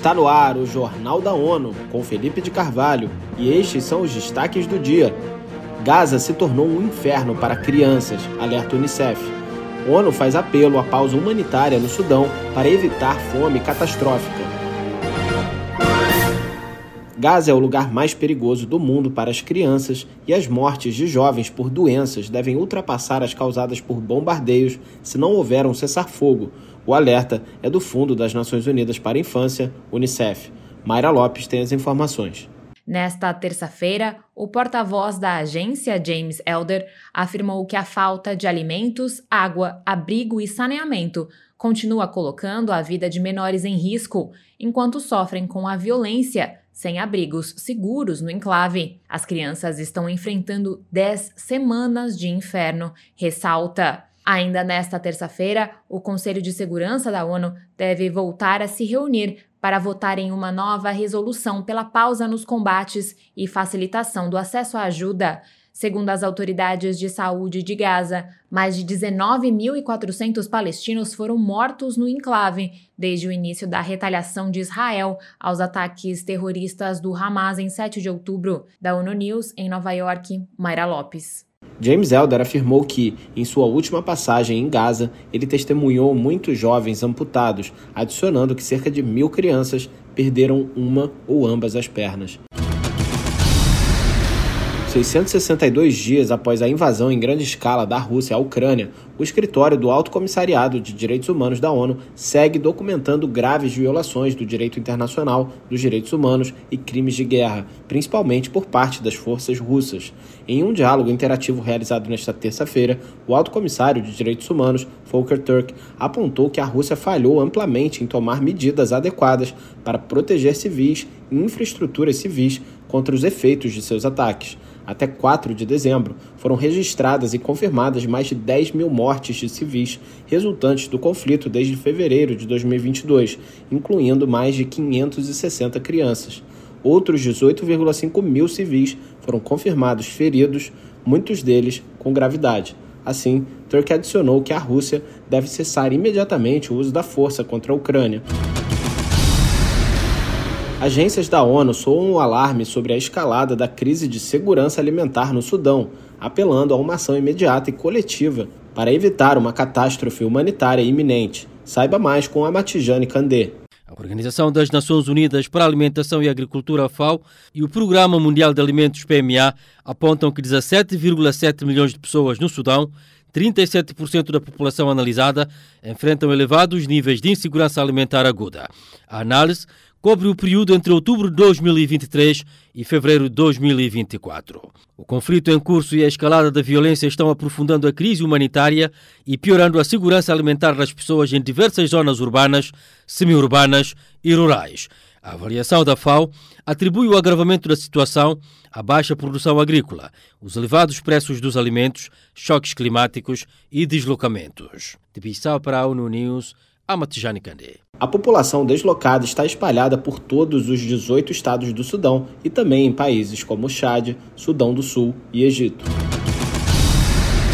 Está no ar o Jornal da ONU, com Felipe de Carvalho, e estes são os destaques do dia. Gaza se tornou um inferno para crianças, alerta Unicef. ONU faz apelo à pausa humanitária no Sudão para evitar fome catastrófica. Gaza é o lugar mais perigoso do mundo para as crianças e as mortes de jovens por doenças devem ultrapassar as causadas por bombardeios se não houver um cessar-fogo. O alerta é do Fundo das Nações Unidas para a Infância, Unicef. Mayra Lopes tem as informações. Nesta terça-feira, o porta-voz da agência, James Elder, afirmou que a falta de alimentos, água, abrigo e saneamento continua colocando a vida de menores em risco, enquanto sofrem com a violência, sem abrigos seguros no enclave. As crianças estão enfrentando 10 semanas de inferno, ressalta. Ainda nesta terça-feira, o Conselho de Segurança da ONU deve voltar a se reunir para votar em uma nova resolução pela pausa nos combates e facilitação do acesso à ajuda. Segundo as autoridades de saúde de Gaza, mais de 19.400 palestinos foram mortos no enclave desde o início da retaliação de Israel aos ataques terroristas do Hamas em 7 de outubro. Da ONU News, em Nova York, Mayra Lopes. James Elder afirmou que, em sua última passagem em Gaza, ele testemunhou muitos jovens amputados, adicionando que cerca de mil crianças perderam uma ou ambas as pernas. 662 dias após a invasão em grande escala da Rússia à Ucrânia, o escritório do Alto Comissariado de Direitos Humanos da ONU segue documentando graves violações do direito internacional, dos direitos humanos e crimes de guerra, principalmente por parte das forças russas. Em um diálogo interativo realizado nesta terça-feira, o Alto Comissário de Direitos Humanos, Volker Turk, apontou que a Rússia falhou amplamente em tomar medidas adequadas para proteger civis e infraestruturas civis contra os efeitos de seus ataques. Até 4 de dezembro, foram registradas e confirmadas mais de 10 mil mortes de civis resultantes do conflito desde fevereiro de 2022, incluindo mais de 560 crianças. Outros 18,5 mil civis foram confirmados feridos, muitos deles com gravidade. Assim, Turkey adicionou que a Rússia deve cessar imediatamente o uso da força contra a Ucrânia. Agências da ONU soam o alarme sobre a escalada da crise de segurança alimentar no Sudão, apelando a uma ação imediata e coletiva para evitar uma catástrofe humanitária iminente. Saiba mais com a Matijane. A Organização das Nações Unidas para a Alimentação e Agricultura, FAO, e o Programa Mundial de Alimentos, PMA, apontam que 17,7 milhões de pessoas no Sudão 37% da população analisada enfrentam elevados níveis de insegurança alimentar aguda. A análise cobre o período entre outubro de 2023 e fevereiro de 2024. O conflito em curso e a escalada da violência estão aprofundando a crise humanitária e piorando a segurança alimentar das pessoas em diversas zonas urbanas, semi-urbanas e rurais. A avaliação da FAO atribui o agravamento da situação à baixa produção agrícola, os elevados preços dos alimentos, choques climáticos e deslocamentos. De Bissau para a ONU News, Amatijane Kandé. A população deslocada está espalhada por todos os 18 estados do Sudão e também em países como Chad, Sudão do Sul e Egito.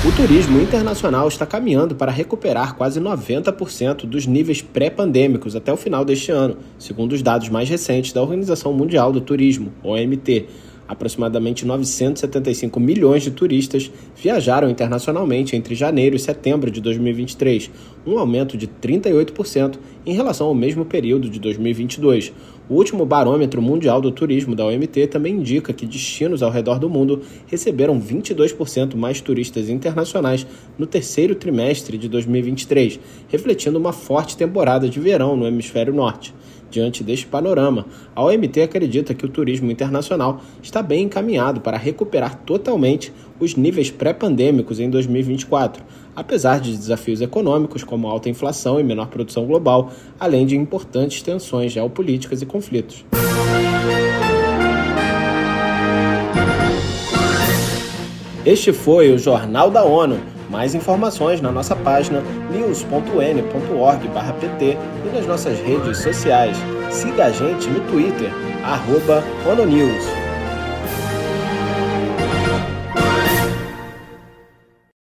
O turismo internacional está caminhando para recuperar quase 90% dos níveis pré-pandêmicos até o final deste ano, segundo os dados mais recentes da Organização Mundial do Turismo, OMT, Aproximadamente 975 milhões de turistas viajaram internacionalmente entre janeiro e setembro de 2023, um aumento de 38% em relação ao mesmo período de 2022. O último barômetro mundial do turismo da OMT também indica que destinos ao redor do mundo receberam 22% mais turistas internacionais no terceiro trimestre de 2023, refletindo uma forte temporada de verão no hemisfério norte. Diante deste panorama, a OMT acredita que o turismo internacional está bem encaminhado para recuperar totalmente os níveis pré-pandêmicos em 2024, apesar de desafios econômicos como alta inflação e menor produção global, além de importantes tensões geopolíticas e conflitos. Este foi o Jornal da ONU mais informações na nossa página news.n.org/pt e nas nossas redes sociais. Siga a gente no Twitter, arroba ONONews.